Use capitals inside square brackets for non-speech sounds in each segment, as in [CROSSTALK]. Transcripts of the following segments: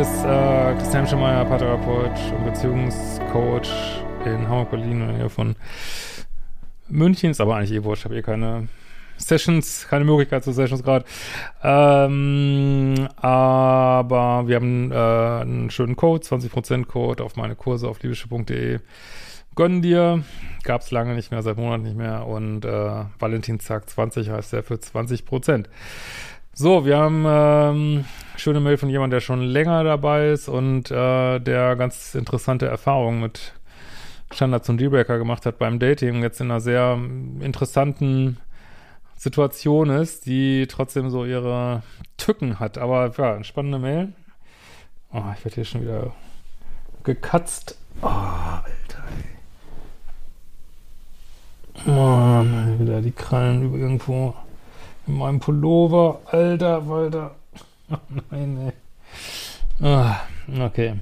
ist äh, Christian Schemeier, Paartherapeut und Beziehungscoach in Hamburg, Berlin und hier von München. Ist aber eigentlich eh wurscht, ich habe eh keine Sessions, keine Möglichkeit zu Sessions gerade. Ähm, aber wir haben äh, einen schönen Code, 20% Code auf meine Kurse auf liebische.de. Gönn dir. Gab es lange nicht mehr, seit Monaten nicht mehr. Und äh, Valentinstag 20 heißt der für 20%. So, wir haben ähm, schöne Mail von jemandem, der schon länger dabei ist und äh, der ganz interessante Erfahrungen mit Standards und Dealbreaker gemacht hat beim Dating, jetzt in einer sehr interessanten Situation ist, die trotzdem so ihre Tücken hat. Aber ja, eine spannende Mail. Oh, ich werde hier schon wieder gekatzt. Oh, Alter. Ey. Oh, wieder die Krallen irgendwo in meinem Pullover. Alter, Alter. Oh [LAUGHS] nein, ey. Ah, okay.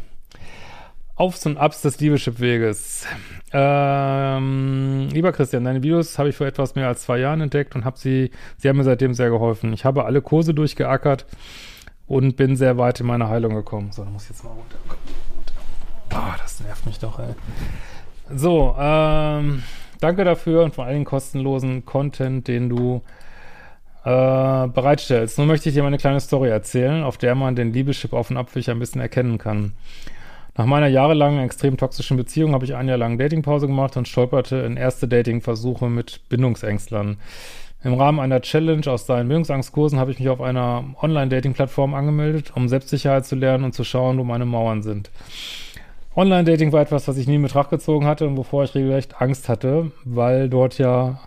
Aufs und Abs des Liebeschip-Weges. Ähm, lieber Christian, deine Videos habe ich vor etwas mehr als zwei Jahren entdeckt und habe sie, sie haben mir seitdem sehr geholfen. Ich habe alle Kurse durchgeackert und bin sehr weit in meine Heilung gekommen. So, dann muss ich jetzt mal runter. Oh, das nervt mich doch, ey. So, ähm, danke dafür und vor Dingen kostenlosen Content, den du äh, bereitstellst. Nun möchte ich dir mal eine kleine Story erzählen, auf der man den Liebeschip auf und ab ein bisschen erkennen kann. Nach meiner jahrelangen extrem toxischen Beziehung habe ich ein Jahr lang Datingpause gemacht und stolperte in erste Datingversuche mit Bindungsängstlern. Im Rahmen einer Challenge aus deinen Bindungsangstkursen habe ich mich auf einer Online-Dating-Plattform angemeldet, um Selbstsicherheit zu lernen und zu schauen, wo meine Mauern sind. Online-Dating war etwas, was ich nie in Betracht gezogen hatte und wovor ich regelrecht Angst hatte, weil dort ja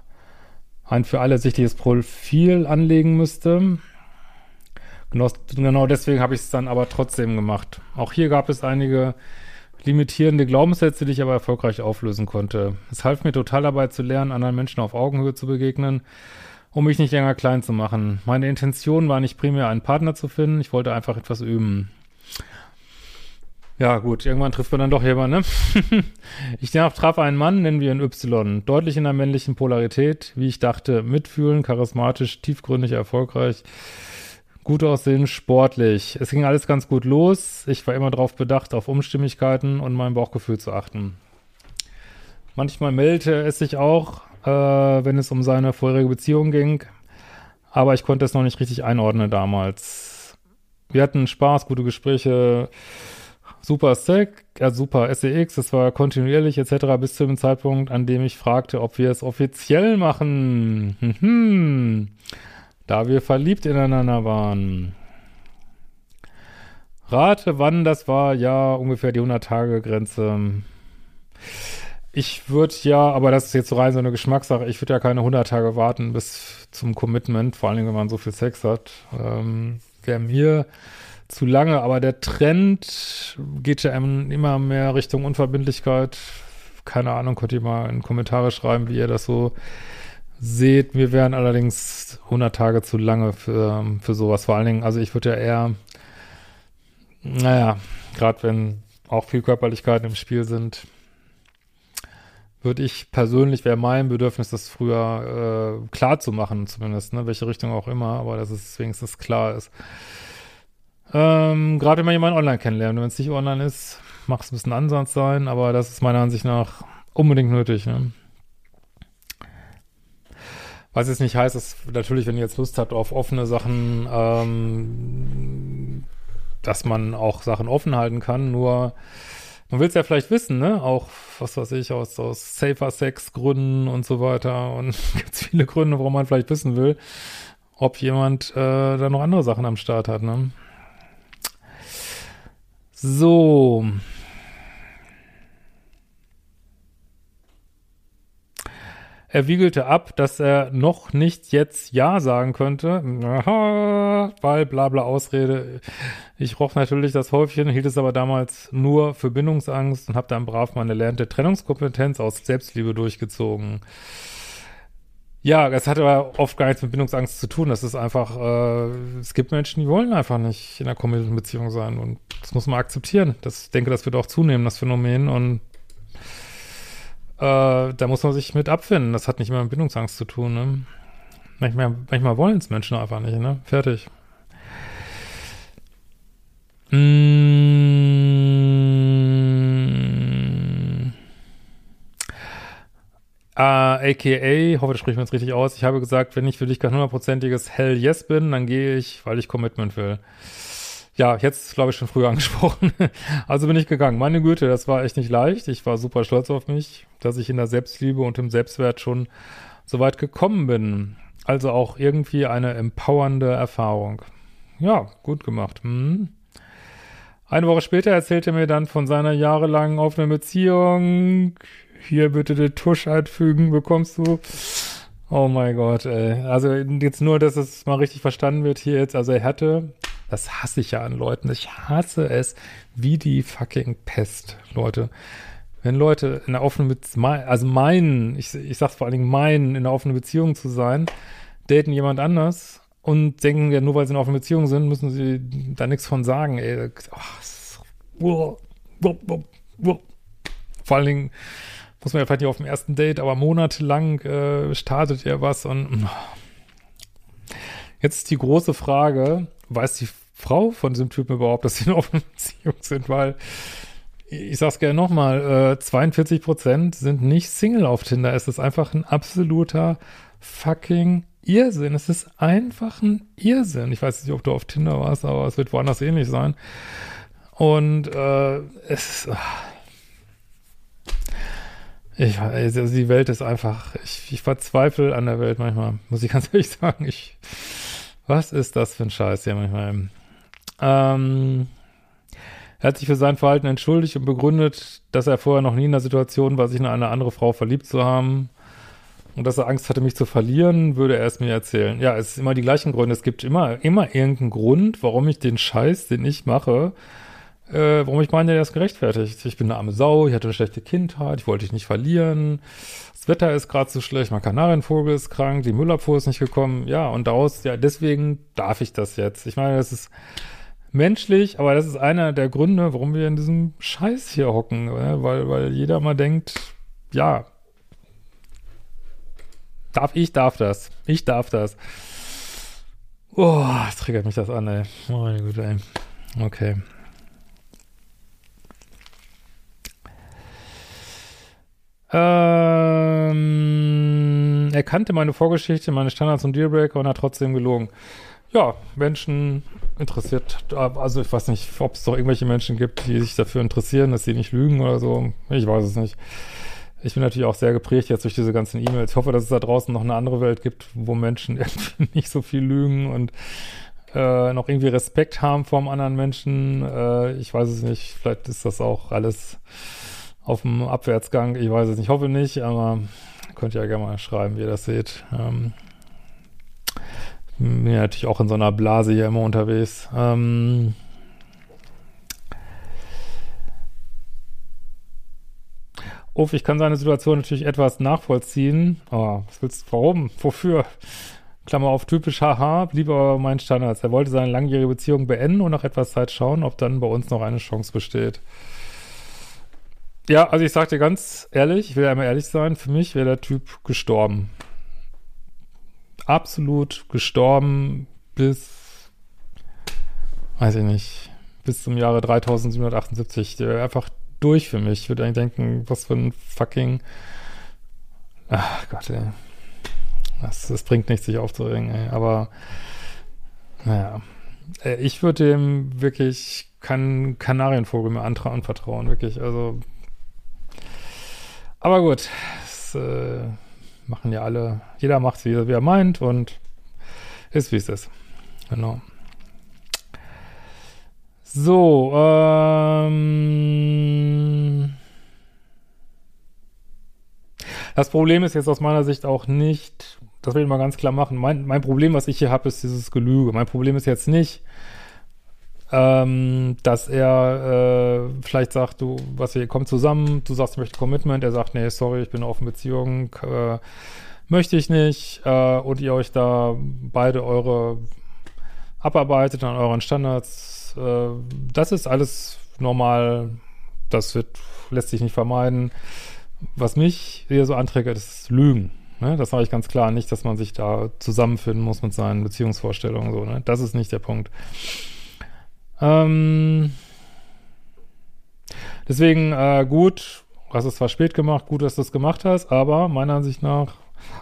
ein für alle sichtliches Profil anlegen müsste. Genau, deswegen habe ich es dann aber trotzdem gemacht. Auch hier gab es einige limitierende Glaubenssätze, die ich aber erfolgreich auflösen konnte. Es half mir total dabei zu lernen, anderen Menschen auf Augenhöhe zu begegnen, um mich nicht länger klein zu machen. Meine Intention war nicht primär einen Partner zu finden, ich wollte einfach etwas üben. Ja, gut, irgendwann trifft man dann doch jemanden, ne? [LAUGHS] ich traf einen Mann, nennen wir ihn Y, deutlich in der männlichen Polarität, wie ich dachte, mitfühlen, charismatisch, tiefgründig, erfolgreich, gut aussehen, sportlich. Es ging alles ganz gut los. Ich war immer darauf bedacht, auf Umstimmigkeiten und mein Bauchgefühl zu achten. Manchmal meldete es sich auch, äh, wenn es um seine vorherige Beziehung ging, aber ich konnte es noch nicht richtig einordnen damals. Wir hatten Spaß, gute Gespräche, super Stack, äh, super SEX, es war kontinuierlich etc. bis zu dem Zeitpunkt, an dem ich fragte, ob wir es offiziell machen. Hm, da wir verliebt ineinander waren. Rate, wann das war, ja, ungefähr die 100-Tage-Grenze. Ich würde ja, aber das ist jetzt so rein so eine Geschmackssache, ich würde ja keine 100 Tage warten bis zum Commitment, vor allem wenn man so viel Sex hat. Ähm, Wäre mir zu lange, aber der Trend geht ja immer mehr Richtung Unverbindlichkeit. Keine Ahnung, könnt ihr mal in Kommentare schreiben, wie ihr das so seht. Mir wären allerdings 100 Tage zu lange für, für sowas. Vor allen Dingen, also ich würde ja eher, naja, gerade wenn auch viel Körperlichkeiten im Spiel sind, würde ich persönlich, wäre mein Bedürfnis, das früher äh, klar zu machen, zumindest, ne, welche Richtung auch immer, aber dass es wenigstens klar ist. Ähm, Gerade wenn man jemanden online kennenlernt. Wenn es nicht online ist, macht es ein bisschen Ansatz sein, aber das ist meiner Ansicht nach unbedingt nötig. Ne? Was jetzt nicht heißt, dass natürlich, wenn ihr jetzt Lust habt auf offene Sachen, ähm, dass man auch Sachen offen halten kann, nur man will es ja vielleicht wissen, ne? Auch, was weiß ich, aus, aus Safer Sex Gründen und so weiter. Und [LAUGHS] gibt viele Gründe, warum man vielleicht wissen will, ob jemand äh, da noch andere Sachen am Start hat, ne? So. Er wiegelte ab, dass er noch nicht jetzt Ja sagen könnte, Aha, weil bla bla Ausrede. Ich roch natürlich das Häufchen, hielt es aber damals nur für Bindungsangst und habe dann brav meine lernte Trennungskompetenz aus Selbstliebe durchgezogen. Ja, das hat aber oft gar nichts mit Bindungsangst zu tun. Das ist einfach, äh, es gibt Menschen, die wollen einfach nicht in einer kommunischen Beziehung sein und das muss man akzeptieren. Das, ich denke, das wird auch zunehmen, das Phänomen und äh, da muss man sich mit abfinden. Das hat nicht immer mit Bindungsangst zu tun. Ne? Manchmal, manchmal wollen es Menschen einfach nicht, ne? Fertig. Mm. aka, hoffe, das spricht man jetzt richtig aus, ich habe gesagt, wenn ich für dich kein hundertprozentiges Hell Yes bin, dann gehe ich, weil ich Commitment will. Ja, jetzt glaube ich schon früher [LAUGHS] angesprochen. also bin ich gegangen. Meine Güte, das war echt nicht leicht. Ich war super stolz auf mich, dass ich in der Selbstliebe und im Selbstwert schon so weit gekommen bin. Also auch irgendwie eine empowernde Erfahrung. Ja, gut gemacht. Hm. Eine Woche später erzählte er mir dann von seiner jahrelangen offenen Beziehung. Hier bitte den Tusch einfügen, bekommst du. Oh mein Gott, ey. Also jetzt nur, dass es mal richtig verstanden wird hier jetzt. Also er hatte, das hasse ich ja an Leuten. Ich hasse es wie die fucking Pest, Leute. Wenn Leute in der offenen Beziehung, also meinen, ich, ich sag's vor allen Dingen meinen, in einer offenen Beziehung zu sein, daten jemand anders und denken ja, nur weil sie in einer offenen Beziehung sind, müssen sie da nichts von sagen, ey. Oh, Vor allen Dingen muss man ja vielleicht nicht auf dem ersten Date, aber monatelang äh, startet ihr was und jetzt ist die große Frage, weiß die Frau von diesem Typen überhaupt, dass sie in offenen [LAUGHS] Beziehung sind, weil ich sag's gerne nochmal, äh, 42 Prozent sind nicht Single auf Tinder. Es ist einfach ein absoluter fucking Irrsinn. Es ist einfach ein Irrsinn. Ich weiß nicht, ob du auf Tinder warst, aber es wird woanders ähnlich sein. Und äh, es ist. Ich, also die Welt ist einfach, ich, ich verzweifle an der Welt manchmal, muss ich [LAUGHS] ganz ehrlich sagen. Ich, was ist das für ein Scheiß hier manchmal? Ähm, er hat sich für sein Verhalten entschuldigt und begründet, dass er vorher noch nie in der Situation war, sich in eine andere Frau verliebt zu haben und dass er Angst hatte, mich zu verlieren, würde er es mir erzählen. Ja, es ist immer die gleichen Gründe. Es gibt immer, immer irgendeinen Grund, warum ich den Scheiß, den ich mache, äh, warum ich meine, der ist gerechtfertigt. Ich bin eine arme Sau, ich hatte eine schlechte Kindheit, ich wollte dich nicht verlieren, das Wetter ist gerade zu schlecht, mein Kanarienvogel ist krank, die Müllabfuhr ist nicht gekommen. Ja, und daraus, ja, deswegen darf ich das jetzt. Ich meine, das ist menschlich, aber das ist einer der Gründe, warum wir in diesem Scheiß hier hocken, äh, weil, weil jeder mal denkt, ja, darf, ich darf das. Ich darf das. Oh, das triggert mich das an, ey. Meine Güte, ey. Okay. Ähm, er kannte meine Vorgeschichte, meine Standards und Dealbreaker und hat trotzdem gelogen ja, Menschen interessiert, also ich weiß nicht, ob es doch irgendwelche Menschen gibt, die sich dafür interessieren, dass sie nicht lügen oder so. Ich weiß es nicht. Ich bin natürlich auch sehr geprägt jetzt durch diese ganzen E-Mails. Ich hoffe, dass es da draußen noch eine andere Welt gibt, wo Menschen [LAUGHS] irgendwie nicht so viel lügen und äh, noch irgendwie Respekt haben vor einem anderen Menschen. Äh, ich weiß es nicht. Vielleicht ist das auch alles auf dem Abwärtsgang. Ich weiß es nicht. Ich hoffe nicht, aber könnt ihr ja gerne mal schreiben, wie ihr das seht. Ähm, bin ja natürlich auch in so einer Blase hier immer unterwegs. Ähm Uff, ich kann seine Situation natürlich etwas nachvollziehen. Aber was willst du, warum? Wofür? Klammer auf, typisch haha, blieb aber mein Standards. Er wollte seine langjährige Beziehung beenden und nach etwas Zeit schauen, ob dann bei uns noch eine Chance besteht. Ja, also ich sag dir ganz ehrlich, ich will ja immer ehrlich sein, für mich wäre der Typ gestorben absolut gestorben bis, weiß ich nicht, bis zum Jahre 3778. Der wäre einfach durch für mich. Ich würde eigentlich denken, was für ein fucking, ach Gott, ey. Das, das bringt nichts, sich aufzuregen, ey. Aber, naja. Äh, ich würde dem wirklich keinen Kanarienvogel mehr anvertrauen, wirklich. Also, aber gut. Das, äh, machen ja alle, jeder macht es, wie, er meint und ist, wie es ist. Genau. So, ähm, das Problem ist jetzt aus meiner Sicht auch nicht, das will ich mal ganz klar machen, mein, mein Problem, was ich hier habe, ist dieses Gelüge. Mein Problem ist jetzt nicht, ähm, dass er äh, vielleicht sagt, du, was wir kommen zusammen, du sagst, ich möchte Commitment, er sagt, nee, sorry, ich bin eine Beziehung, äh, möchte ich nicht, äh, und ihr euch da beide eure abarbeitet an euren Standards, äh, das ist alles normal, das wird, lässt sich nicht vermeiden. Was mich hier so anträgt, ist Lügen. Ne? Das sage ich ganz klar, nicht, dass man sich da zusammenfinden muss mit seinen Beziehungsvorstellungen. So, ne? Das ist nicht der Punkt. Ähm, deswegen äh, gut, hast es zwar spät gemacht, gut, dass du es gemacht hast, aber meiner Ansicht nach,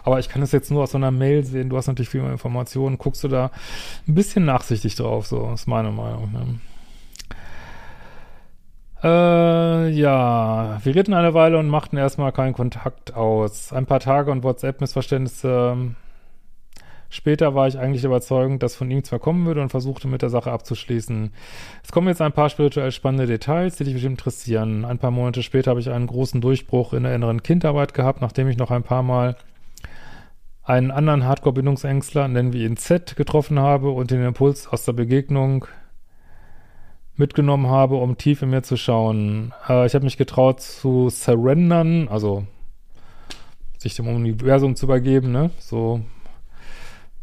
aber ich kann es jetzt nur aus so einer Mail sehen, du hast natürlich viel mehr Informationen, guckst du da ein bisschen nachsichtig drauf, so ist meine Meinung. Ne? Äh, ja, wir reden eine Weile und machten erstmal keinen Kontakt aus. Ein paar Tage und WhatsApp-Missverständnisse. Später war ich eigentlich überzeugend, dass von ihm zwar kommen würde und versuchte mit der Sache abzuschließen. Es kommen jetzt ein paar spirituell spannende Details, die dich bestimmt interessieren. Ein paar Monate später habe ich einen großen Durchbruch in der inneren Kindarbeit gehabt, nachdem ich noch ein paar Mal einen anderen Hardcore-Bindungsängstler, nennen wir ihn Z, getroffen habe und den Impuls aus der Begegnung mitgenommen habe, um tief in mir zu schauen. Äh, ich habe mich getraut zu surrendern, also sich dem Universum zu übergeben, ne? So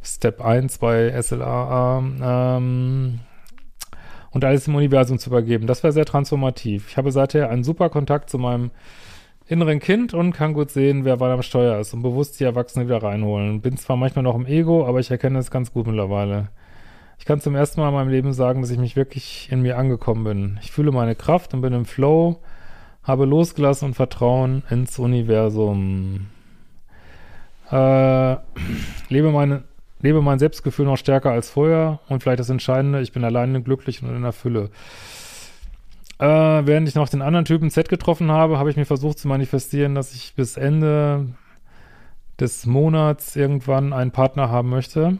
Step 1 bei SLAA. Ähm, und alles im Universum zu übergeben. Das war sehr transformativ. Ich habe seither einen super Kontakt zu meinem inneren Kind und kann gut sehen, wer wann am Steuer ist und bewusst die Erwachsenen wieder reinholen. Bin zwar manchmal noch im Ego, aber ich erkenne es ganz gut mittlerweile. Ich kann zum ersten Mal in meinem Leben sagen, dass ich mich wirklich in mir angekommen bin. Ich fühle meine Kraft und bin im Flow, habe losgelassen und Vertrauen ins Universum. Äh, lebe, meine, lebe mein Selbstgefühl noch stärker als vorher und vielleicht das Entscheidende, ich bin alleine glücklich und in der Fülle. Äh, während ich noch den anderen Typen Z getroffen habe, habe ich mir versucht zu manifestieren, dass ich bis Ende des Monats irgendwann einen Partner haben möchte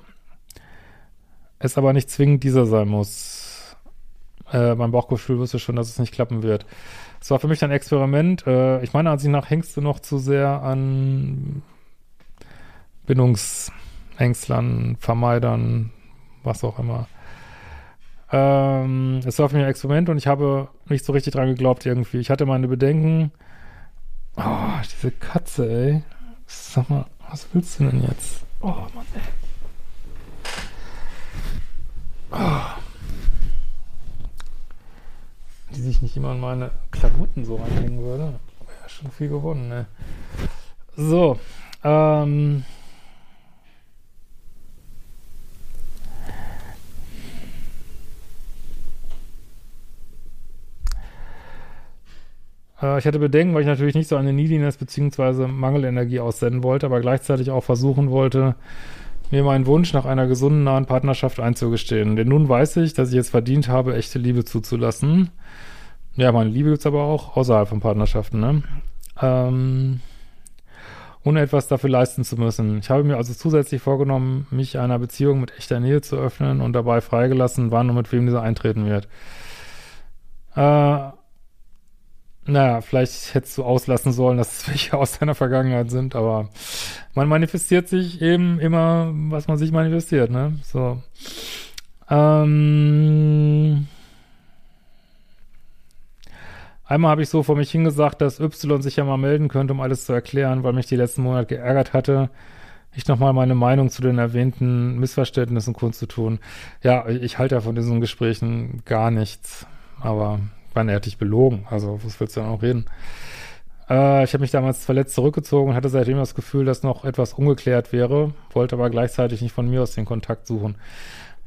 es aber nicht zwingend dieser sein muss. Äh, mein Bauchgefühl wusste schon, dass es nicht klappen wird. Es war für mich ein Experiment. Äh, ich meine, sich nach hängst du noch zu sehr an Bindungsängstlern, Vermeidern, was auch immer. Ähm, es war für mich ein Experiment und ich habe nicht so richtig dran geglaubt irgendwie. Ich hatte meine Bedenken. Oh, diese Katze, ey. Sag mal, was willst du denn jetzt? Oh, Mann, ey. Die sich nicht immer in meine Klamotten so reinhängen würde, wäre schon viel gewonnen, ne? So, ähm. Äh, ich hatte Bedenken, weil ich natürlich nicht so eine Neediness bzw. Mangelenergie aussenden wollte, aber gleichzeitig auch versuchen wollte, mir meinen Wunsch nach einer gesunden, nahen Partnerschaft einzugestehen. Denn nun weiß ich, dass ich es verdient habe, echte Liebe zuzulassen. Ja, meine Liebe gibt's aber auch außerhalb von Partnerschaften, ne? Ähm, ohne etwas dafür leisten zu müssen. Ich habe mir also zusätzlich vorgenommen, mich einer Beziehung mit echter Nähe zu öffnen und dabei freigelassen, wann und mit wem diese eintreten wird. Äh, naja, vielleicht hättest du auslassen sollen, dass es welche aus deiner Vergangenheit sind, aber man manifestiert sich eben immer, was man sich manifestiert, ne? So. Ähm, einmal habe ich so vor mich hingesagt, dass Y sich ja mal melden könnte, um alles zu erklären, weil mich die letzten Monate geärgert hatte, ich nochmal meine Meinung zu den erwähnten Missverständnissen kundzutun. Ja, ich halte ja von diesen Gesprächen gar nichts, aber wann er hat dich belogen, also was willst du dann auch reden? Äh, ich habe mich damals verletzt zurückgezogen und hatte seitdem das Gefühl, dass noch etwas ungeklärt wäre, wollte aber gleichzeitig nicht von mir aus den Kontakt suchen.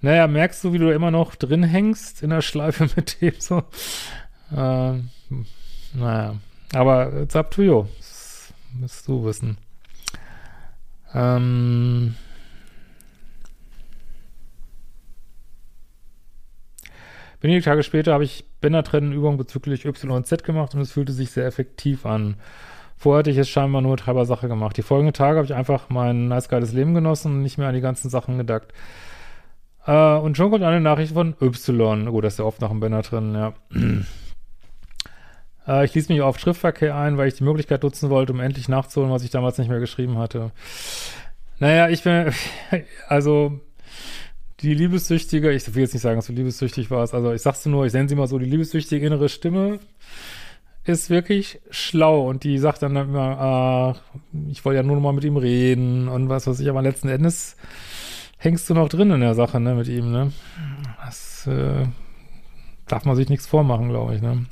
Naja, merkst du, wie du immer noch drin hängst in der Schleife [LAUGHS] mit dem so? Äh, naja, aber it's up to you. Das müsst du wissen. Ähm, Wenige Tage später habe ich Bändertrennenübungen bezüglich Y und Z gemacht und es fühlte sich sehr effektiv an. Vorher hatte ich es scheinbar nur Treiber-Sache gemacht. Die folgenden Tage habe ich einfach mein nice geiles Leben genossen und nicht mehr an die ganzen Sachen gedacht. Äh, und schon kommt eine Nachricht von Y. Gut, das ist ja oft nach dem Banner drin, ja. [CLEARS THROAT] äh, ich ließ mich auf Schriftverkehr ein, weil ich die Möglichkeit nutzen wollte, um endlich nachzuholen, was ich damals nicht mehr geschrieben hatte. Naja, ich bin, [LAUGHS] also, die liebessüchtige, ich will jetzt nicht sagen, dass du liebessüchtig warst, also ich sag's nur, ich nenne sie mal so, die liebessüchtige innere Stimme ist wirklich schlau und die sagt dann immer, ah, ich wollte ja nur noch mal mit ihm reden und was weiß ich, aber letzten Endes hängst du noch drin in der Sache, ne, mit ihm, ne. Das äh, darf man sich nichts vormachen, glaube ich, ne.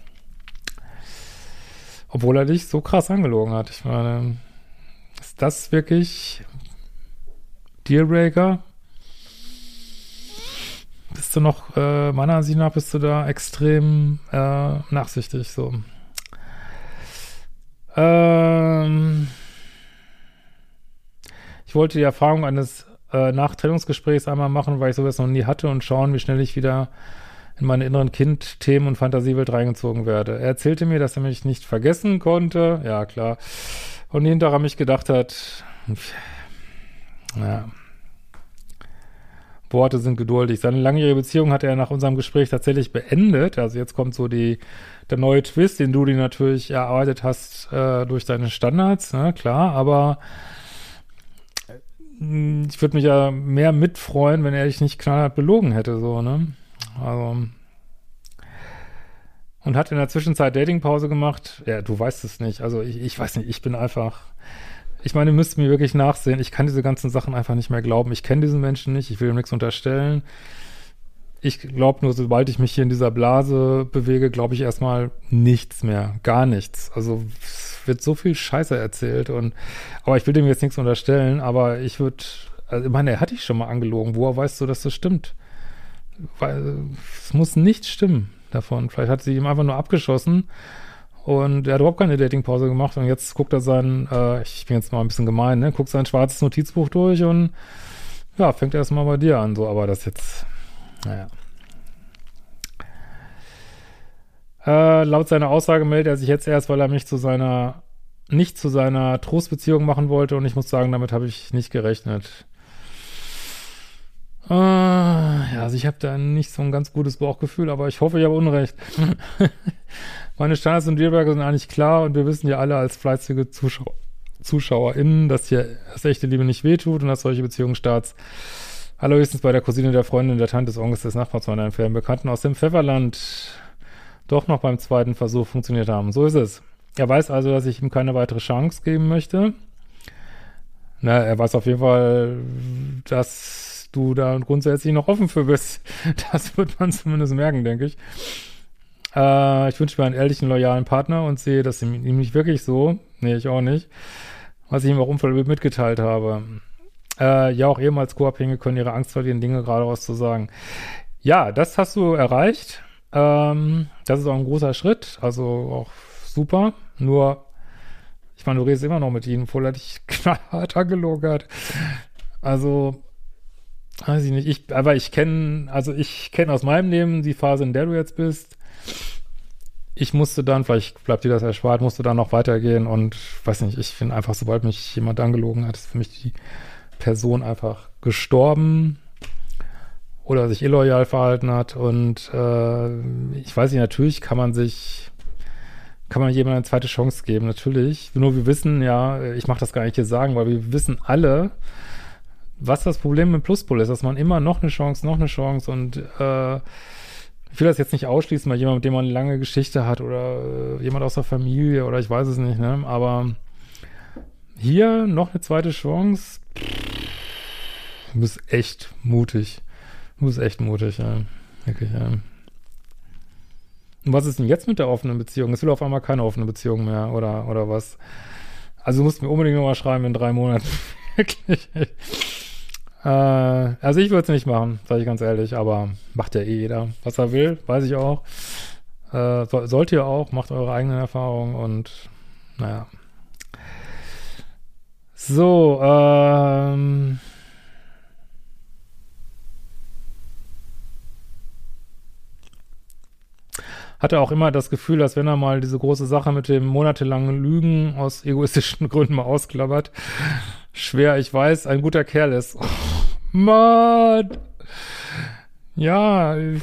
Obwohl er dich so krass angelogen hat. Ich meine, ist das wirklich Dealbreaker? Du noch, äh, meiner Ansicht nach, bist du da extrem äh, nachsichtig, so. Ähm, ich wollte die Erfahrung eines äh, Nachtrennungsgesprächs einmal machen, weil ich sowas noch nie hatte und schauen, wie schnell ich wieder in meine inneren Kind-Themen und Fantasiewelt reingezogen werde. Er erzählte mir, dass er mich nicht vergessen konnte. Ja, klar. Und hinterher mich gedacht hat, ja, Worte sind geduldig. Seine langjährige Beziehung hat er nach unserem Gespräch tatsächlich beendet. Also jetzt kommt so die, der neue Twist, den du dir natürlich erarbeitet hast äh, durch deine Standards, ne, klar, aber äh, ich würde mich ja mehr mitfreuen, wenn er dich nicht knallhart belogen hätte, so, ne? Also. Und hat in der Zwischenzeit Datingpause gemacht. Ja, du weißt es nicht. Also ich, ich weiß nicht, ich bin einfach. Ich meine, ihr müsst mir wirklich nachsehen. Ich kann diese ganzen Sachen einfach nicht mehr glauben. Ich kenne diesen Menschen nicht, ich will ihm nichts unterstellen. Ich glaube nur, sobald ich mich hier in dieser Blase bewege, glaube ich erstmal nichts mehr. Gar nichts. Also es wird so viel Scheiße erzählt und aber ich will dem jetzt nichts unterstellen, aber ich würde, also ich meine, er hat dich schon mal angelogen. Woher weißt du, dass das stimmt? Weil es muss nichts stimmen davon. Vielleicht hat sie ihm einfach nur abgeschossen und er hat überhaupt keine Datingpause gemacht und jetzt guckt er sein, äh, ich bin jetzt mal ein bisschen gemein, ne, guckt sein schwarzes Notizbuch durch und ja, fängt erstmal bei dir an, so, aber das jetzt, naja. Äh, laut seiner Aussage meldet er sich jetzt erst, weil er mich zu seiner, nicht zu seiner Trostbeziehung machen wollte und ich muss sagen, damit habe ich nicht gerechnet. Uh, ja, also ich habe da nicht so ein ganz gutes Bauchgefühl, aber ich hoffe, ich habe Unrecht. [LAUGHS] Meine Standards und Dealbreaker sind eigentlich klar und wir wissen ja alle als fleißige Zuschauer, ZuschauerInnen, dass hier das echte Liebe nicht wehtut und dass solche Beziehungsstarts allerhöchstens bei der Cousine, der Freundin, der Tante, des Onkels, des Nachbars meiner entfernten Bekannten aus dem Pfefferland doch noch beim zweiten Versuch funktioniert haben. So ist es. Er weiß also, dass ich ihm keine weitere Chance geben möchte. Na, er weiß auf jeden Fall, dass du da grundsätzlich noch offen für bist. [LAUGHS] Das wird man zumindest merken, denke ich. Äh, ich wünsche mir einen ehrlichen, loyalen Partner und sehe das ihm, nicht wirklich so. Nee, ich auch nicht. Was ich ihm auch unverblümt mitgeteilt habe. Äh, ja, auch ehemals Co-Abhängige können ihre Angst verlieren, Dinge geradeaus zu sagen. Ja, das hast du erreicht. Ähm, das ist auch ein großer Schritt. Also auch super. Nur, ich meine, du redest immer noch mit ihnen, obwohl er dich [LAUGHS] knallhart angelogen hat. Also, Weiß ich nicht. Ich, aber ich kenne, also ich kenne aus meinem Leben die Phase, in der du jetzt bist. Ich musste dann, vielleicht bleibt dir das erspart, musste dann noch weitergehen und weiß nicht, ich finde einfach, sobald mich jemand angelogen hat, ist für mich die Person einfach gestorben oder sich illoyal verhalten hat und äh, ich weiß nicht, natürlich kann man sich kann man jemandem eine zweite Chance geben, natürlich. Nur wir wissen ja, ich mache das gar nicht hier sagen, weil wir wissen alle, was das Problem mit Pluspol ist, dass man immer noch eine Chance, noch eine Chance und äh, ich will das jetzt nicht ausschließen, weil jemand, mit dem man eine lange Geschichte hat oder äh, jemand aus der Familie oder ich weiß es nicht, ne? Aber hier noch eine zweite Chance. Du bist echt mutig. Du bist echt mutig, ja. Wirklich, ja. Und was ist denn jetzt mit der offenen Beziehung? Es will auf einmal keine offene Beziehung mehr, oder, oder was? Also du musst mir unbedingt nochmal schreiben in drei Monaten. [LAUGHS] Wirklich. Äh, also ich würde es nicht machen, sage ich ganz ehrlich, aber macht ja eh jeder, was er will, weiß ich auch. Äh, so, sollt ihr auch, macht eure eigenen Erfahrungen und naja. So, ähm. hatte auch immer das Gefühl, dass wenn er mal diese große Sache mit dem monatelangen Lügen aus egoistischen [LAUGHS] Gründen mal ausklappert, schwer, ich weiß, ein guter Kerl ist. Mann! Ja, ich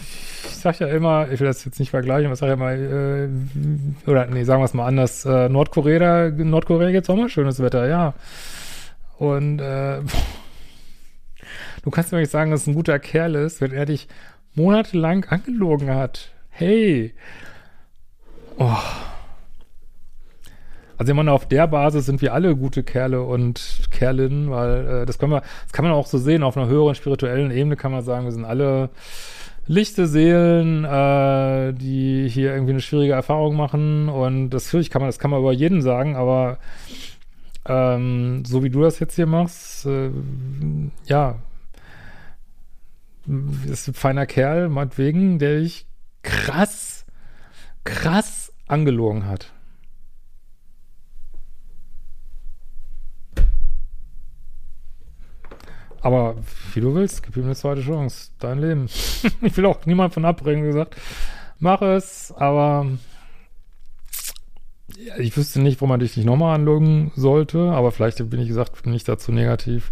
sag ja immer, ich will das jetzt nicht vergleichen, aber ich sag ja immer, äh, oder nee, sagen wir es mal anders, äh, Nordkorea, Nordkorea gibt's auch mal schönes Wetter, ja. Und äh, du kannst mir nicht sagen, dass es ein guter Kerl ist, wenn er dich monatelang angelogen hat. Hey! Oh. Also ich auf der Basis sind wir alle gute Kerle und Kerlinnen, weil äh, das können wir, das kann man auch so sehen, auf einer höheren spirituellen Ebene kann man sagen, wir sind alle lichte Seelen, äh, die hier irgendwie eine schwierige Erfahrung machen. Und das natürlich kann man, das kann man über jeden sagen, aber ähm, so wie du das jetzt hier machst, äh, ja, ist ein feiner Kerl, meinetwegen, der dich krass, krass angelogen hat. Aber wie du willst, gib ihm eine zweite Chance. Dein Leben. [LAUGHS] ich will auch niemand von abbringen, wie gesagt. Mach es, aber ja, ich wüsste nicht, wo man dich nicht nochmal anloggen sollte, aber vielleicht bin ich gesagt nicht dazu negativ.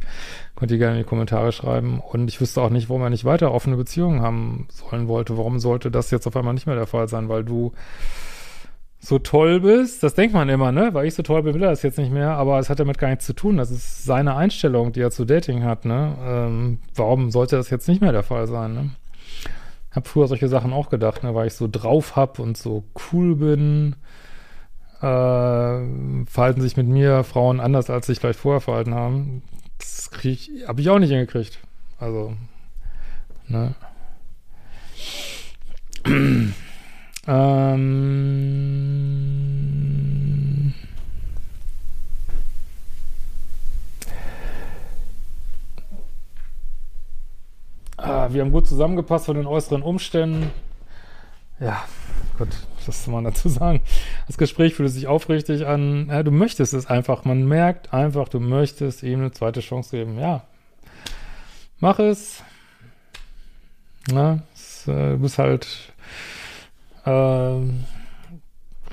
Könnt ihr gerne in die Kommentare schreiben. Und ich wüsste auch nicht, warum er nicht weiter offene Beziehungen haben sollen wollte. Warum sollte das jetzt auf einmal nicht mehr der Fall sein? Weil du so toll bist, das denkt man immer, ne? Weil ich so toll bin, will er das jetzt nicht mehr, aber es hat damit gar nichts zu tun. Das ist seine Einstellung, die er zu Dating hat, ne? Ähm, warum sollte das jetzt nicht mehr der Fall sein, ne? Hab früher solche Sachen auch gedacht, ne? Weil ich so drauf hab und so cool bin, äh, verhalten sich mit mir Frauen anders, als sich vielleicht vorher verhalten haben. Das krieg ich, habe ich auch nicht hingekriegt. Also, ne? Ähm, ah, wir haben gut zusammengepasst von den äußeren Umständen. Ja, gut, was soll man dazu sagen? Das Gespräch fühlt sich aufrichtig an. Ja, du möchtest es einfach. Man merkt einfach, du möchtest ihm eine zweite Chance geben. Ja, mach es. Na, es, äh, du bist halt äh,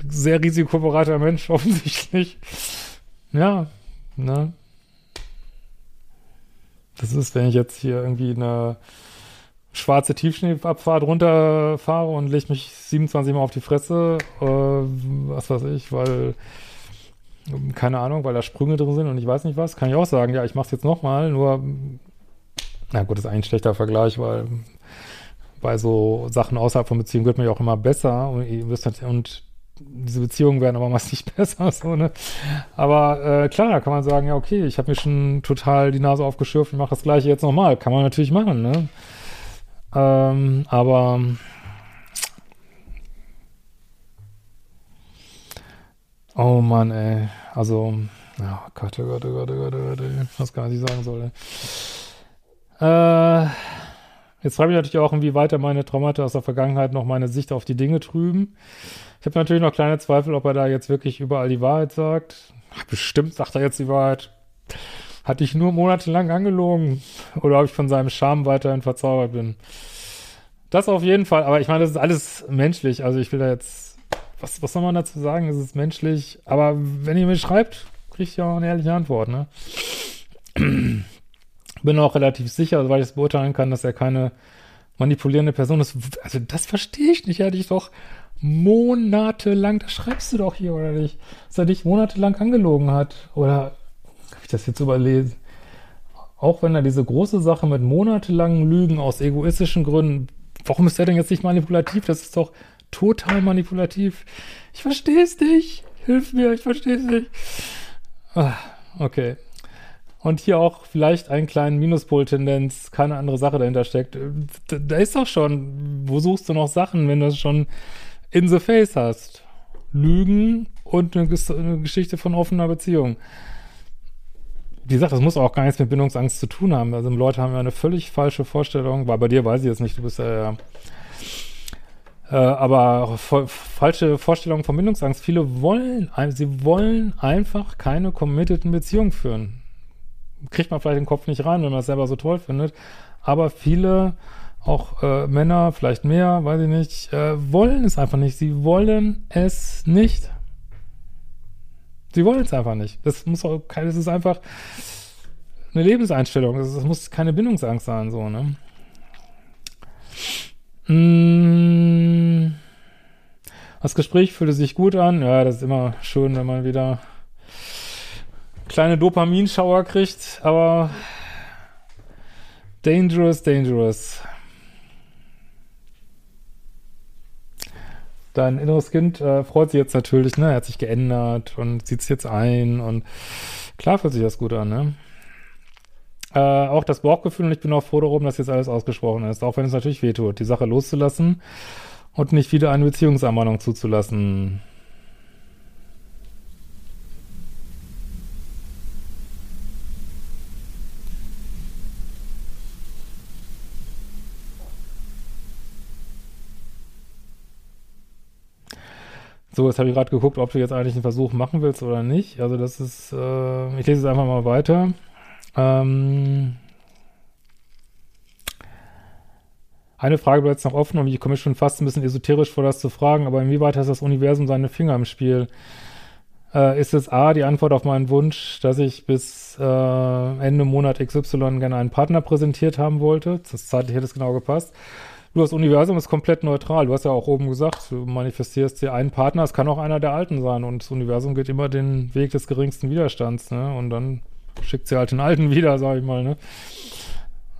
sehr risikobereiter Mensch, [LAUGHS] offensichtlich. Ja, ne? Das ist, wenn ich jetzt hier irgendwie eine schwarze Tiefschneeabfahrt runterfahre und lege mich 27 Mal auf die Fresse, äh, was weiß ich, weil, keine Ahnung, weil da Sprünge drin sind und ich weiß nicht was, kann ich auch sagen, ja, ich mach's jetzt nochmal, nur, na gut, das ist eigentlich ein schlechter Vergleich, weil bei so Sachen außerhalb von Beziehungen wird man ja auch immer besser und, und diese Beziehungen werden aber meist nicht [LAUGHS] besser, so, ne? Aber äh, klar, kann man sagen, ja, okay, ich habe mir schon total die Nase aufgeschürft, ich mache das gleiche jetzt nochmal. Kann man natürlich machen, ne? Ähm, aber oh Mann, ey. Also, oh Gott, oh Gott, oh Gott, oh Gott, oh Gott, nicht, was ich sagen soll. Äh, jetzt frage ich natürlich auch, inwieweit meine Traumata aus der Vergangenheit noch meine Sicht auf die Dinge trüben. Ich habe natürlich noch kleine Zweifel, ob er da jetzt wirklich überall die Wahrheit sagt. Bestimmt sagt er jetzt die Wahrheit. Hatte ich nur monatelang angelogen oder ob ich von seinem Charme weiterhin verzaubert bin. Das auf jeden Fall, aber ich meine, das ist alles menschlich. Also ich will da jetzt, was, was soll man dazu sagen? Es ist menschlich, aber wenn ihr mir schreibt, kriegt ihr auch eine ehrliche Antwort, ne? Bin auch relativ sicher, weil ich es beurteilen kann, dass er keine manipulierende Person ist. Also das verstehe ich nicht. Er hat dich doch monatelang, das schreibst du doch hier, oder nicht? Dass er dich monatelang angelogen hat. Oder ich das jetzt überlesen. Auch wenn er diese große Sache mit monatelangen Lügen aus egoistischen Gründen, warum ist er denn jetzt nicht manipulativ? Das ist doch total manipulativ. Ich verstehe es nicht. Hilf mir, ich verstehe es nicht. Ah, okay. Und hier auch vielleicht einen kleinen Minuspol-Tendenz, keine andere Sache dahinter steckt. Da, ist doch schon, wo suchst du noch Sachen, wenn du es schon in the face hast? Lügen und eine, eine Geschichte von offener Beziehung wie gesagt, das muss auch gar nichts mit Bindungsangst zu tun haben. Also Leute haben ja eine völlig falsche Vorstellung, weil bei dir weiß ich jetzt nicht, du bist ja, äh, aber falsche Vorstellung von Bindungsangst. Viele wollen, sie wollen einfach keine committeden Beziehungen führen. Kriegt man vielleicht den Kopf nicht rein, wenn man es selber so toll findet. Aber viele, auch äh, Männer, vielleicht mehr, weiß ich nicht, äh, wollen es einfach nicht. Sie wollen es nicht. Sie wollen es einfach nicht. Das muss auch kein, das ist einfach eine Lebenseinstellung. Das, das muss keine Bindungsangst sein, so, ne? Mmh. Das Gespräch fühlte sich gut an. Ja, das ist immer schön, wenn man wieder kleine Dopaminschauer kriegt, aber dangerous, dangerous. dein inneres Kind äh, freut sich jetzt natürlich, ne? Er hat sich geändert und zieht es jetzt ein und klar fühlt sich das gut an, ne? Äh, auch das Bauchgefühl und ich bin auch froh darum, dass jetzt alles ausgesprochen ist, auch wenn es natürlich wehtut, die Sache loszulassen und nicht wieder eine Beziehungsermahnung zuzulassen. So, jetzt habe ich gerade geguckt, ob du jetzt eigentlich einen Versuch machen willst oder nicht. Also das ist, äh, ich lese es einfach mal weiter. Ähm, eine Frage bleibt noch offen und ich komme schon fast ein bisschen esoterisch vor, das zu fragen, aber inwieweit hat das Universum seine Finger im Spiel? Äh, ist es A, die Antwort auf meinen Wunsch, dass ich bis äh, Ende Monat XY gerne einen Partner präsentiert haben wollte? Das zeitlich hätte es genau gepasst. Du, das Universum ist komplett neutral. Du hast ja auch oben gesagt, du manifestierst dir einen Partner, es kann auch einer der Alten sein und das Universum geht immer den Weg des geringsten Widerstands, ne? Und dann schickt sie halt den Alten [LAUGHS] wieder, sag ich mal, ne?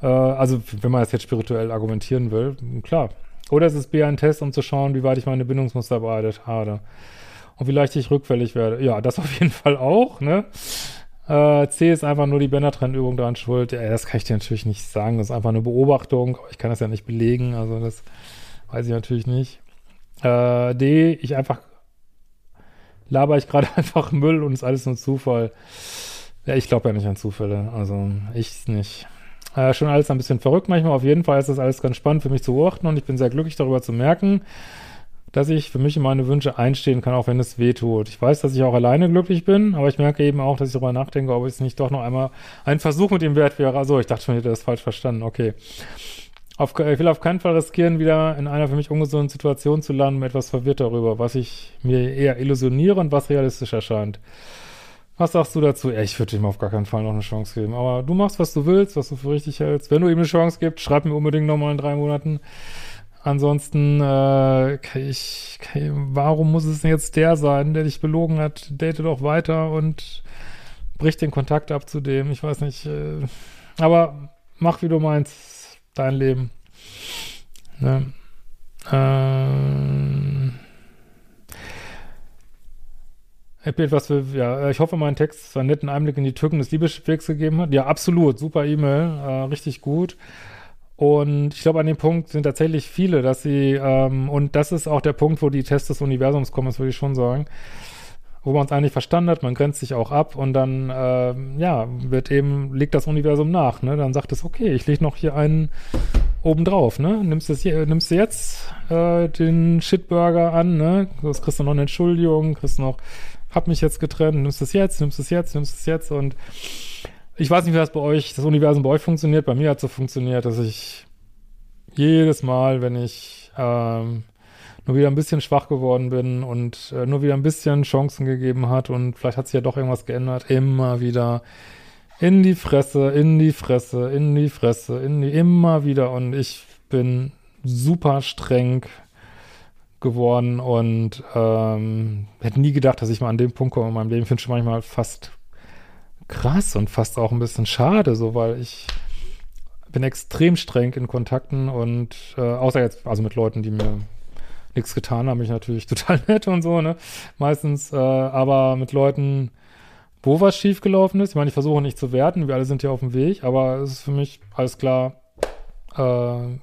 Äh, also, wenn man das jetzt spirituell argumentieren will, klar. Oder es ist B ein Test, um zu schauen, wie weit ich meine Bindungsmuster bearbeitet habe. Und wie leicht ich rückfällig werde. Ja, das auf jeden [LAUGHS] Fall auch, ne? Äh, C ist einfach nur die Bändertrennübung daran schuld. Ja, das kann ich dir natürlich nicht sagen. Das ist einfach eine Beobachtung. Ich kann das ja nicht belegen. Also das weiß ich natürlich nicht. Äh, D, ich einfach laber ich gerade [LAUGHS] einfach Müll und ist alles nur Zufall. Ja, ich glaube ja nicht an Zufälle. Also ich nicht. Äh, schon alles ein bisschen verrückt manchmal. Auf jeden Fall ist das alles ganz spannend für mich zu beobachten und ich bin sehr glücklich darüber zu merken, dass ich für mich und meine Wünsche einstehen kann, auch wenn es weh tut. Ich weiß, dass ich auch alleine glücklich bin, aber ich merke eben auch, dass ich darüber nachdenke, ob es nicht doch noch einmal ein Versuch mit dem Wert wäre. Also ich dachte schon, ich hätte das falsch verstanden. Okay. Auf, ich will auf keinen Fall riskieren, wieder in einer für mich ungesunden Situation zu landen, etwas verwirrt darüber, was ich mir eher illusioniere und was realistisch erscheint. Was sagst du dazu? Ich würde ihm auf gar keinen Fall noch eine Chance geben. Aber du machst, was du willst, was du für richtig hältst. Wenn du ihm eine Chance gibst, schreib mir unbedingt nochmal in drei Monaten. Ansonsten, äh, ich, warum muss es denn jetzt der sein, der dich belogen hat? Date doch weiter und brich den Kontakt ab zu dem. Ich weiß nicht. Äh, aber mach, wie du meinst. Dein Leben. Ne? Ähm etwas für, ja, ich hoffe, mein Text einen netten Einblick in die Türken des Liebeswegs gegeben hat. Ja, absolut, super E-Mail, äh, richtig gut. Und ich glaube, an dem Punkt sind tatsächlich viele, dass sie, ähm, und das ist auch der Punkt, wo die Tests des Universums kommen, das würde ich schon sagen, wo man es eigentlich verstanden hat, man grenzt sich auch ab und dann, äh, ja, wird eben, legt das Universum nach, ne? Dann sagt es, okay, ich lege noch hier einen obendrauf, ne? Nimmst, es, nimmst du jetzt äh, den Shitburger an, ne? Das kriegst du noch eine Entschuldigung, kriegst noch hab mich jetzt getrennt, nimmst es jetzt, nimmst es jetzt, nimmst es jetzt und ich weiß nicht, wie das bei euch, das Universum bei euch funktioniert. Bei mir hat es so funktioniert, dass ich jedes Mal, wenn ich ähm, nur wieder ein bisschen schwach geworden bin und äh, nur wieder ein bisschen Chancen gegeben hat und vielleicht hat sich ja doch irgendwas geändert, immer wieder in die Fresse, in die Fresse, in die Fresse, in die, immer wieder und ich bin super streng geworden und ähm, hätte nie gedacht, dass ich mal an dem Punkt komme in meinem Leben. Finde schon manchmal fast krass und fast auch ein bisschen schade, so weil ich bin extrem streng in Kontakten und äh, außer jetzt, also mit Leuten, die mir nichts getan haben, ich natürlich [LAUGHS] total nett und so, ne? Meistens, äh, aber mit Leuten, wo was schiefgelaufen ist, ich meine, ich versuche nicht zu werten, wir alle sind ja auf dem Weg, aber es ist für mich alles klar, äh,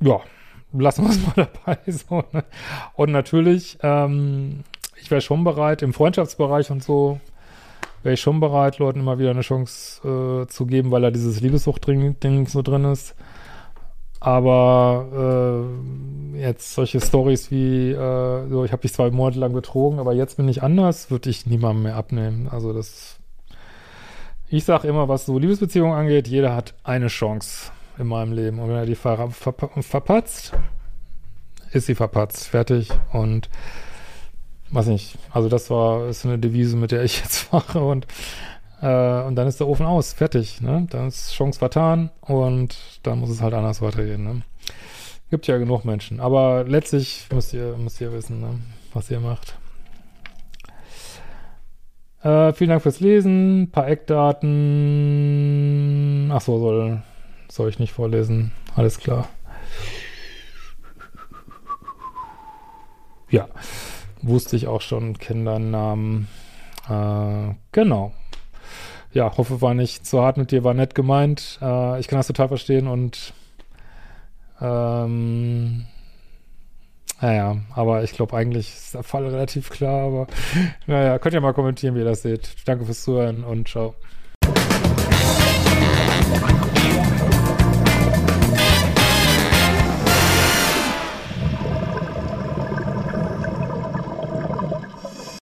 ja, lassen wir es [LAUGHS] mal dabei. So, ne? Und natürlich, ähm, ich wäre schon bereit, im Freundschaftsbereich und so, wäre ich schon bereit, Leuten immer wieder eine Chance äh, zu geben, weil da dieses Liebessucht-Ding so drin ist. Aber äh, jetzt solche Stories wie, äh, so, ich habe dich zwei Monate lang betrogen, aber jetzt bin ich anders, würde ich niemandem mehr abnehmen. Also das, ich sage immer, was so Liebesbeziehungen angeht, jeder hat eine Chance in meinem Leben. Und wenn er die ver ver verpatzt, ist sie verpatzt, fertig. Und weiß nicht, also das war ist eine Devise, mit der ich [LAUGHS] jetzt mache und äh, und dann ist der Ofen aus, fertig, ne? Dann ist Chance vertan und dann muss es halt anders weitergehen, ne? Gibt ja genug Menschen, aber letztlich müsst ihr müsst ihr wissen, ne? was ihr macht. Äh, vielen Dank fürs Lesen. Ein paar Eckdaten. Ach so, soll soll ich nicht vorlesen. Alles klar. Ja, wusste ich auch schon, Kindernamen. Äh, genau. Ja, hoffe, war nicht zu hart mit dir, war nett gemeint. Äh, ich kann das total verstehen und ähm, naja, aber ich glaube, eigentlich ist der Fall relativ klar, aber [LAUGHS] naja, könnt ihr mal kommentieren, wie ihr das seht. Danke fürs Zuhören und ciao.